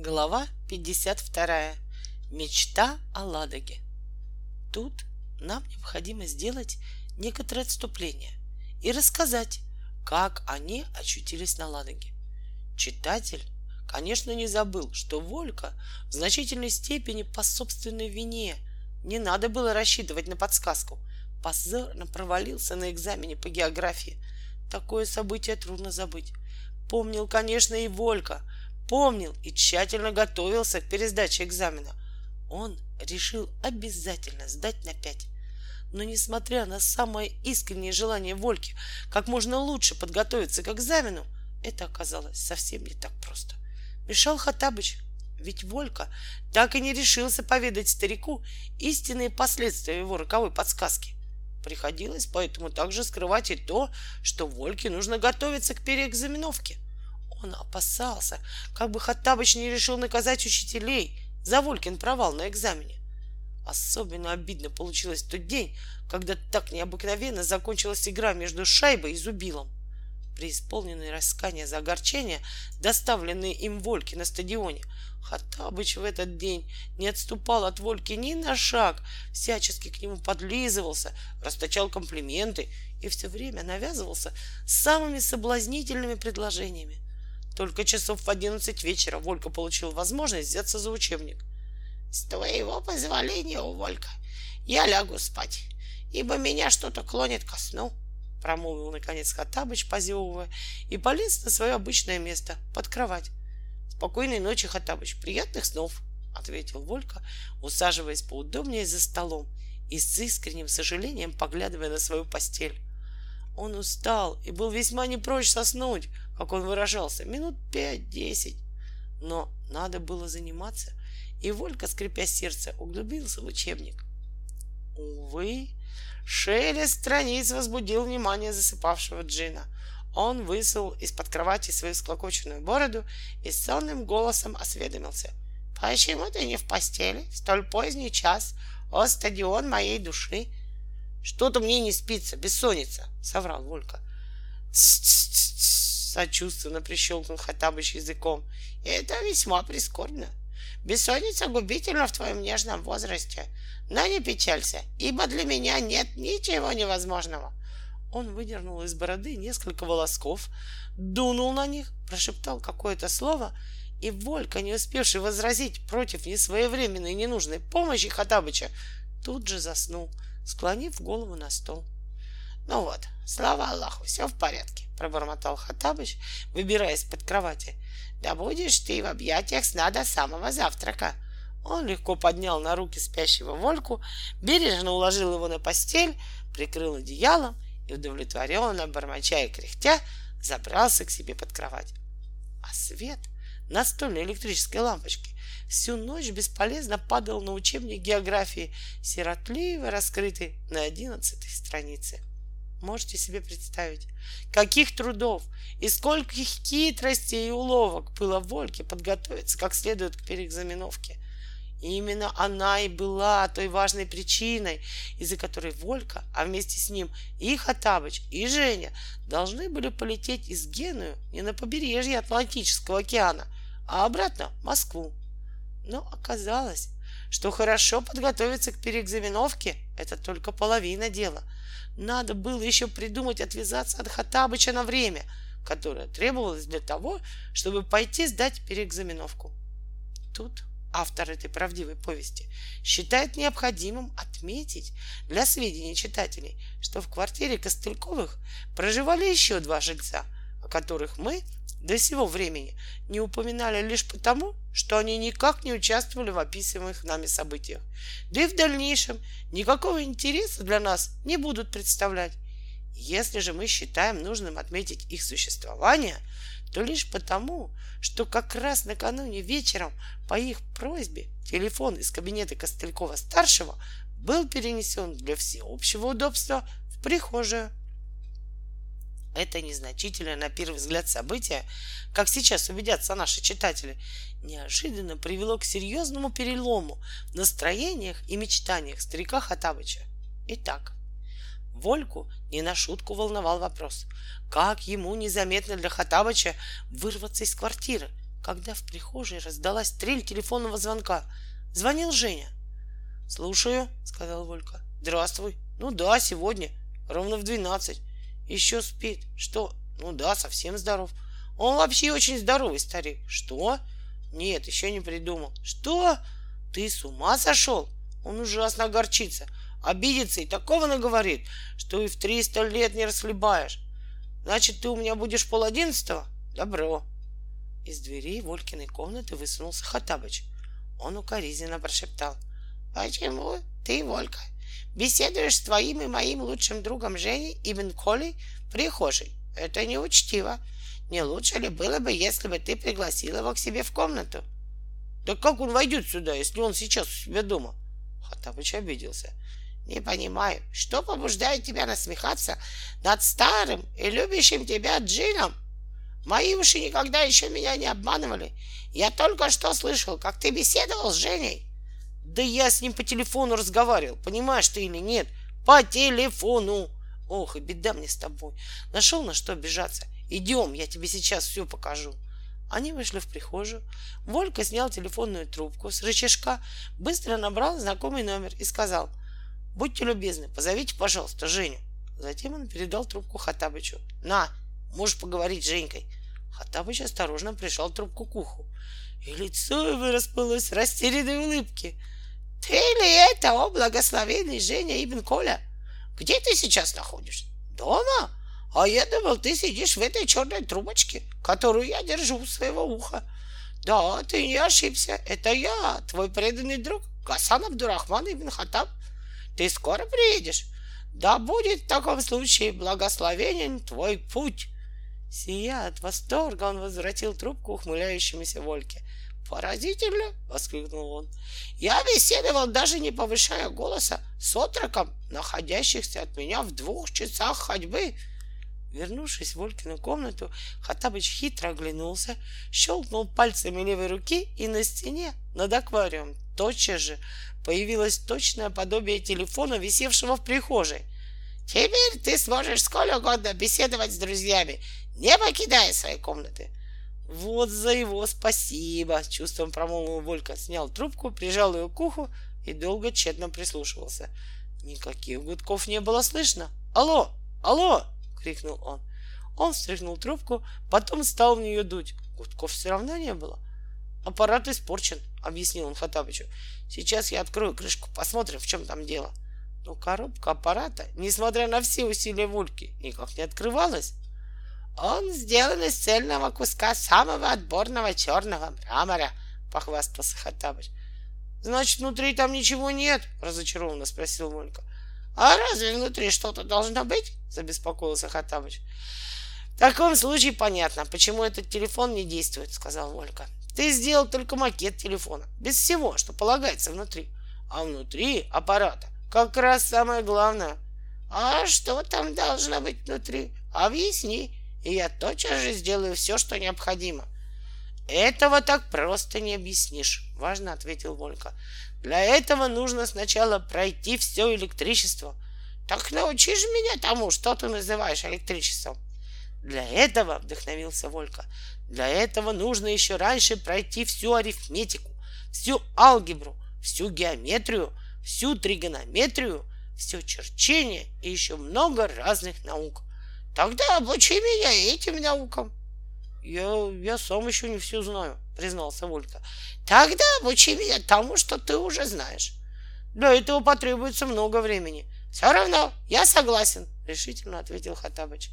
Глава 52. Мечта о Ладоге. Тут нам необходимо сделать некоторое отступление и рассказать, как они очутились на Ладоге. Читатель, конечно, не забыл, что Волька в значительной степени по собственной вине не надо было рассчитывать на подсказку. Позорно провалился на экзамене по географии. Такое событие трудно забыть. Помнил, конечно, и Волька — помнил и тщательно готовился к пересдаче экзамена. Он решил обязательно сдать на пять. Но несмотря на самое искреннее желание Вольки как можно лучше подготовиться к экзамену, это оказалось совсем не так просто. Мешал Хатабыч, ведь Волька так и не решился поведать старику истинные последствия его роковой подсказки. Приходилось поэтому также скрывать и то, что Вольке нужно готовиться к переэкзаменовке — он опасался, как бы Хаттабыч не решил наказать учителей за Волькин провал на экзамене. Особенно обидно получилось в тот день, когда так необыкновенно закончилась игра между шайбой и зубилом. При исполненной раскания за огорчение, доставленные им Вольки на стадионе, Хаттабыч в этот день не отступал от Вольки ни на шаг, всячески к нему подлизывался, расточал комплименты и все время навязывался самыми соблазнительными предложениями. Только часов в одиннадцать вечера Волька получил возможность взяться за учебник. — С твоего позволения, Волька, я лягу спать, ибо меня что-то клонит ко сну, — промолвил наконец Хаттабыч, позевывая, и полез на свое обычное место, под кровать. — Спокойной ночи, Хаттабыч, приятных снов, — ответил Волька, усаживаясь поудобнее за столом и с искренним сожалением поглядывая на свою постель. Он устал и был весьма не прочь соснуть, как он выражался, минут пять-десять. Но надо было заниматься, и Волька, скрипя сердце, углубился в учебник. Увы, шелест страниц возбудил внимание засыпавшего Джина. Он высунул из-под кровати свою склокоченную бороду и сонным голосом осведомился. «Почему ты не в постели? Столь поздний час. О, стадион моей души!» «Что-то мне не спится, бессонница», — соврал Волька. «Тс-тс-тс-тс!» Сочувственно прищелкнул Хаттабыч языком. Это весьма прискорбно. Бессонница губительна в твоем нежном возрасте. Но не печалься, ибо для меня нет ничего невозможного. Он выдернул из бороды несколько волосков, дунул на них, прошептал какое-то слово, и Волька, не успевший возразить против несвоевременной ненужной помощи Хатабыча, тут же заснул, склонив голову на стол. Ну вот, слава Аллаху, все в порядке пробормотал Хаттабыч, выбираясь под кровати. Да будешь ты в объятиях сна до самого завтрака. Он легко поднял на руки спящего Вольку, бережно уложил его на постель, прикрыл одеялом и удовлетворенно, бормоча и кряхтя, забрался к себе под кровать. А свет настольной электрической лампочки всю ночь бесполезно падал на учебник географии, сиротливо раскрытый на одиннадцатой странице. Можете себе представить, каких трудов и скольких хитростей и уловок было Вольке подготовиться как следует к переэкзаменовке. И именно она и была той важной причиной, из-за которой Волька, а вместе с ним и Хатабыч, и Женя должны были полететь из Геную не на побережье Атлантического океана, а обратно в Москву. Но оказалось, что хорошо подготовиться к переэкзаменовке — это только половина дела — надо было еще придумать отвязаться от Хатабыча на время, которое требовалось для того, чтобы пойти сдать переэкзаменовку. Тут автор этой правдивой повести считает необходимым отметить для сведения читателей, что в квартире Костыльковых проживали еще два жильца, о которых мы до сего времени не упоминали лишь потому, что они никак не участвовали в описываемых нами событиях, да и в дальнейшем никакого интереса для нас не будут представлять. Если же мы считаем нужным отметить их существование, то лишь потому, что как раз накануне вечером по их просьбе телефон из кабинета Костылькова-старшего был перенесен для всеобщего удобства в прихожую. Это незначительное на первый взгляд событие, как сейчас убедятся наши читатели, неожиданно привело к серьезному перелому в настроениях и мечтаниях старика Хатабыча. Итак, Вольку не на шутку волновал вопрос, как ему незаметно для Хатабыча вырваться из квартиры, когда в прихожей раздалась трель телефонного звонка. Звонил Женя. «Слушаю», — сказал Волька. «Здравствуй. Ну да, сегодня. Ровно в двенадцать. Еще спит. Что? Ну да, совсем здоров. Он вообще очень здоровый старик. Что? Нет, еще не придумал. Что? Ты с ума сошел? Он ужасно огорчится, обидится и такого наговорит, что и в триста лет не расхлебаешь. Значит, ты у меня будешь пол одиннадцатого? Добро. Из дверей Волькиной комнаты высунулся Хатабыч. Он укоризненно прошептал. Почему ты, Волька, беседуешь с твоим и моим лучшим другом Женей Ибн Колей в прихожей? Это неучтиво. Не лучше ли было бы, если бы ты пригласил его к себе в комнату? Да как он войдет сюда, если он сейчас у себя дома? Хаттабыч обиделся. Не понимаю, что побуждает тебя насмехаться над старым и любящим тебя Джином? Мои уши никогда еще меня не обманывали. Я только что слышал, как ты беседовал с Женей. Да я с ним по телефону разговаривал, понимаешь ты или нет? По телефону. Ох, и беда мне с тобой. Нашел на что обижаться. Идем, я тебе сейчас все покажу. Они вышли в прихожую. Волька снял телефонную трубку с рычажка, быстро набрал знакомый номер и сказал, «Будьте любезны, позовите, пожалуйста, Женю». Затем он передал трубку Хатабычу. «На, можешь поговорить с Женькой». Хатабыч осторожно прижал трубку к уху. И лицо его расплылось в растерянной улыбке. «Ты ли это, о благословенный Женя Ибн Коля? Где ты сейчас находишься? Дома? А я думал, ты сидишь в этой черной трубочке, которую я держу у своего уха. Да, ты не ошибся. Это я, твой преданный друг Гасан Абдурахман ибн Хатаб. Ты скоро приедешь. Да будет в таком случае благословенен твой путь. Сия от восторга он возвратил трубку ухмыляющемуся Вольке. «Поразительно!» — воскликнул он. «Я беседовал, даже не повышая голоса, с отроком, находящихся от меня в двух часах ходьбы. Вернувшись в Олькину комнату, Хатабыч хитро оглянулся, щелкнул пальцами левой руки, и на стене над аквариумом тотчас же появилось точное подобие телефона, висевшего в прихожей. «Теперь ты сможешь сколько угодно беседовать с друзьями, не покидая своей комнаты». «Вот за его спасибо!» — чувством промолвил Волька, снял трубку, прижал ее к уху и долго тщетно прислушивался. Никаких гудков не было слышно. «Алло! Алло!» — крикнул он. Он встряхнул трубку, потом стал в нее дуть. Гудков все равно не было. «Аппарат испорчен», — объяснил он Хатабычу. «Сейчас я открою крышку, посмотрим, в чем там дело». Но коробка аппарата, несмотря на все усилия Вульки, никак не открывалась. «Он сделан из цельного куска самого отборного черного мрамора», — похвастался Хаттабыч. «Значит, внутри там ничего нет?» — разочарованно спросил Волька. «А разве внутри что-то должно быть?» — забеспокоился Хаттабыч. «В таком случае понятно, почему этот телефон не действует», — сказал Волька. «Ты сделал только макет телефона, без всего, что полагается внутри. А внутри аппарата как раз самое главное. А что там должно быть внутри? Объясни, и я тотчас же сделаю все, что необходимо». «Этого так просто не объяснишь», — важно ответил Волька. Для этого нужно сначала пройти все электричество. Так научи же меня тому, что ты называешь электричеством. Для этого, вдохновился Волька, для этого нужно еще раньше пройти всю арифметику, всю алгебру, всю геометрию, всю тригонометрию, все черчение и еще много разных наук. Тогда обучи меня этим наукам. Я, я сам еще не все знаю, признался Волька. Тогда обучи меня тому, что ты уже знаешь. Для этого потребуется много времени. Все равно, я согласен, решительно ответил Хатабыч.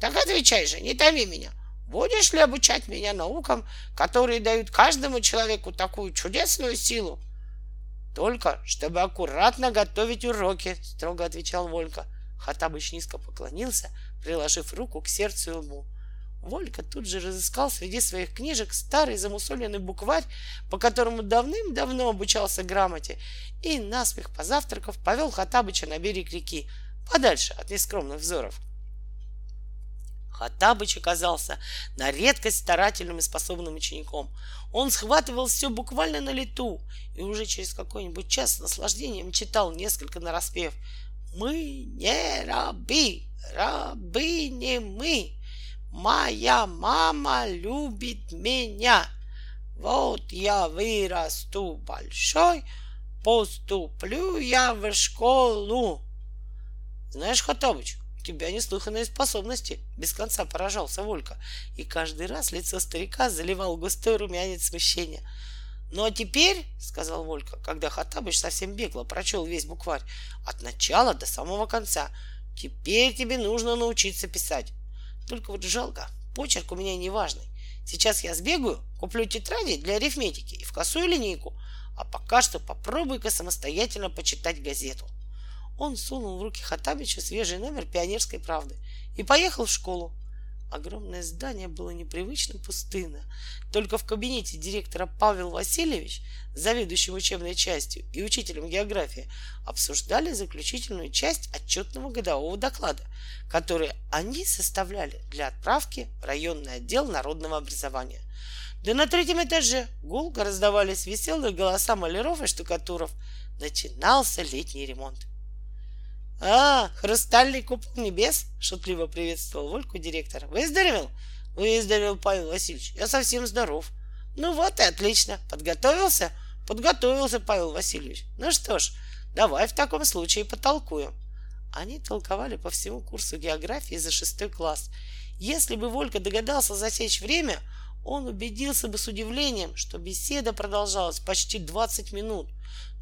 Так отвечай же, не томи меня. Будешь ли обучать меня наукам, которые дают каждому человеку такую чудесную силу? Только, чтобы аккуратно готовить уроки, строго отвечал Волька. Хатабыч низко поклонился, приложив руку к сердцу и лбу. Волька тут же разыскал среди своих книжек старый замусоленный букварь, по которому давным-давно обучался грамоте, и, наспех позавтракав, повел Хатабыча на берег реки, подальше от нескромных взоров. Хатабыч оказался на редкость старательным и способным учеником. Он схватывал все буквально на лету и уже через какой-нибудь час с наслаждением читал несколько нараспев. «Мы не рабы, рабы не мы, Моя мама любит меня. Вот я вырасту большой, поступлю я в школу. Знаешь, Хатабыч, у тебя неслыханные способности, без конца поражался Волька, и каждый раз лицо старика заливал густой румянец смущения. Ну а теперь, сказал Волька, когда Хатабыч совсем бегло прочел весь букварь от начала до самого конца, теперь тебе нужно научиться писать. Только вот жалко, почерк у меня неважный. Сейчас я сбегаю, куплю тетради для арифметики и в косую линейку, а пока что попробуй-ка самостоятельно почитать газету. Он сунул в руки Хатабичу свежий номер пионерской правды и поехал в школу. Огромное здание было непривычно пустынно. Только в кабинете директора Павел Васильевич, заведующим учебной частью и учителем географии, обсуждали заключительную часть отчетного годового доклада, который они составляли для отправки в районный отдел народного образования. Да на третьем этаже гулко раздавались веселые голоса маляров и штукатуров. Начинался летний ремонт. «А, хрустальный купол небес!» — шутливо приветствовал Вольку директор. «Выздоровел?» «Выздоровел, Павел Васильевич. Я совсем здоров». «Ну вот и отлично. Подготовился?» «Подготовился, Павел Васильевич. Ну что ж, давай в таком случае потолкуем». Они толковали по всему курсу географии за шестой класс. Если бы Волька догадался засечь время, он убедился бы с удивлением, что беседа продолжалась почти 20 минут.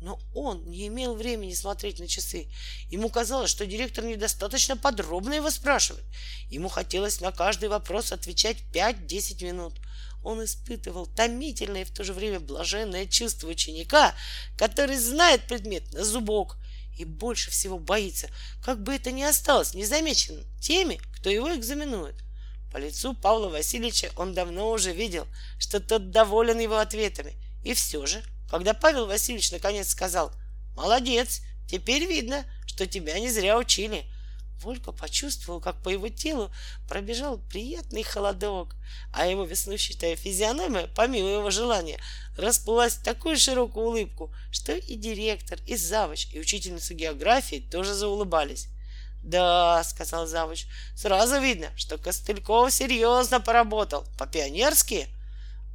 Но он не имел времени смотреть на часы. Ему казалось, что директор недостаточно подробно его спрашивает. Ему хотелось на каждый вопрос отвечать 5-10 минут. Он испытывал томительное и в то же время блаженное чувство ученика, который знает предмет на зубок и больше всего боится, как бы это ни осталось незамеченным теми, кто его экзаменует. По лицу Павла Васильевича он давно уже видел, что тот доволен его ответами. И все же когда Павел Васильевич наконец сказал «Молодец, теперь видно, что тебя не зря учили», Волька почувствовал, как по его телу пробежал приятный холодок, а его веснущатая физиономия, помимо его желания, расплылась в такую широкую улыбку, что и директор, и завуч, и учительница географии тоже заулыбались. «Да», — сказал завуч, — «сразу видно, что Костыльков серьезно поработал. По-пионерски?»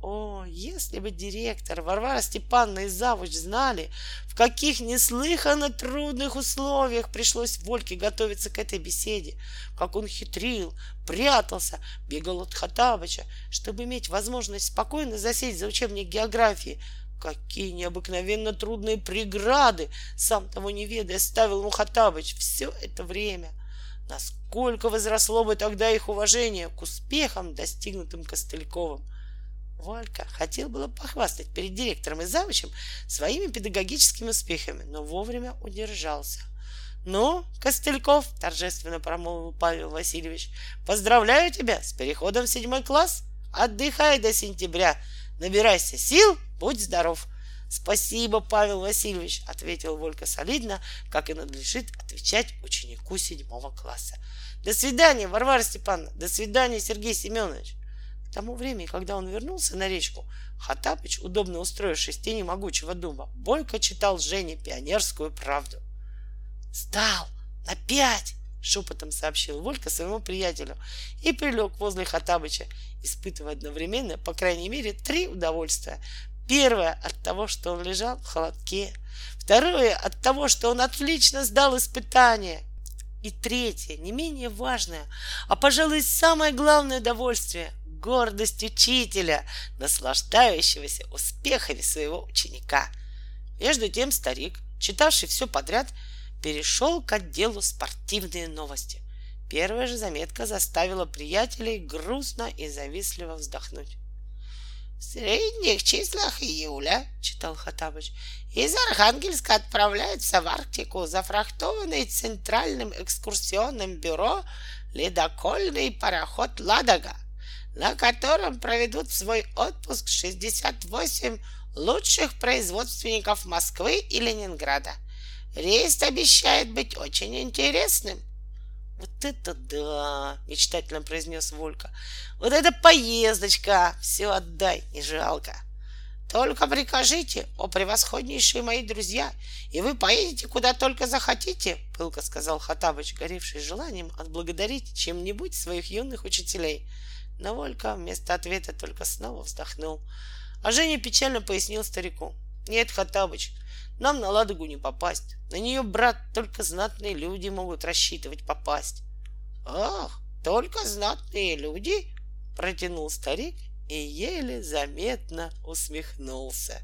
О, если бы директор Варвара Степановна и Завуч знали, в каких неслыханно трудных условиях пришлось Вольке готовиться к этой беседе, как он хитрил, прятался, бегал от Хатабыча, чтобы иметь возможность спокойно засесть за учебник географии, какие необыкновенно трудные преграды, сам того не ведая, ставил ему Хатабыч все это время. Насколько возросло бы тогда их уважение к успехам, достигнутым Костыльковым — Валька хотел было похвастать перед директором и завучем своими педагогическими успехами, но вовремя удержался. «Ну, Костыльков», — торжественно промолвил Павел Васильевич, «поздравляю тебя с переходом в седьмой класс. Отдыхай до сентября, набирайся сил, будь здоров». «Спасибо, Павел Васильевич», — ответил Волька солидно, как и надлежит отвечать ученику седьмого класса. «До свидания, Варвара Степановна! До свидания, Сергей Семенович!» К тому времени, когда он вернулся на речку, Хатапыч, удобно устроившись в тени могучего дуба, бойко читал Жене пионерскую правду. «Сдал! На пять!» — шепотом сообщил Волька своему приятелю и прилег возле Хатабыча, испытывая одновременно, по крайней мере, три удовольствия. Первое от того, что он лежал в холодке. Второе от того, что он отлично сдал испытание. И третье, не менее важное, а, пожалуй, самое главное удовольствие гордость учителя, наслаждающегося успехами своего ученика. Между тем старик, читавший все подряд, перешел к отделу спортивные новости. Первая же заметка заставила приятелей грустно и завистливо вздохнуть. В средних числах июля, читал Хатабыч, из Архангельска отправляется в Арктику зафрахтованный Центральным экскурсионным бюро ледокольный пароход «Ладога» на котором проведут свой отпуск 68 лучших производственников Москвы и Ленинграда. Рейс обещает быть очень интересным. Вот это да, мечтательно произнес Волька. Вот это поездочка, все отдай, не жалко. Только прикажите, о превосходнейшие мои друзья, и вы поедете куда только захотите, пылко сказал Хатабыч, горевший желанием отблагодарить чем-нибудь своих юных учителей. Но Волька вместо ответа только снова вздохнул. А Женя печально пояснил старику. Нет, Хаттабыч, нам на Ладогу не попасть. На нее, брат, только знатные люди могут рассчитывать попасть. Ах, только знатные люди? Протянул старик и еле заметно усмехнулся.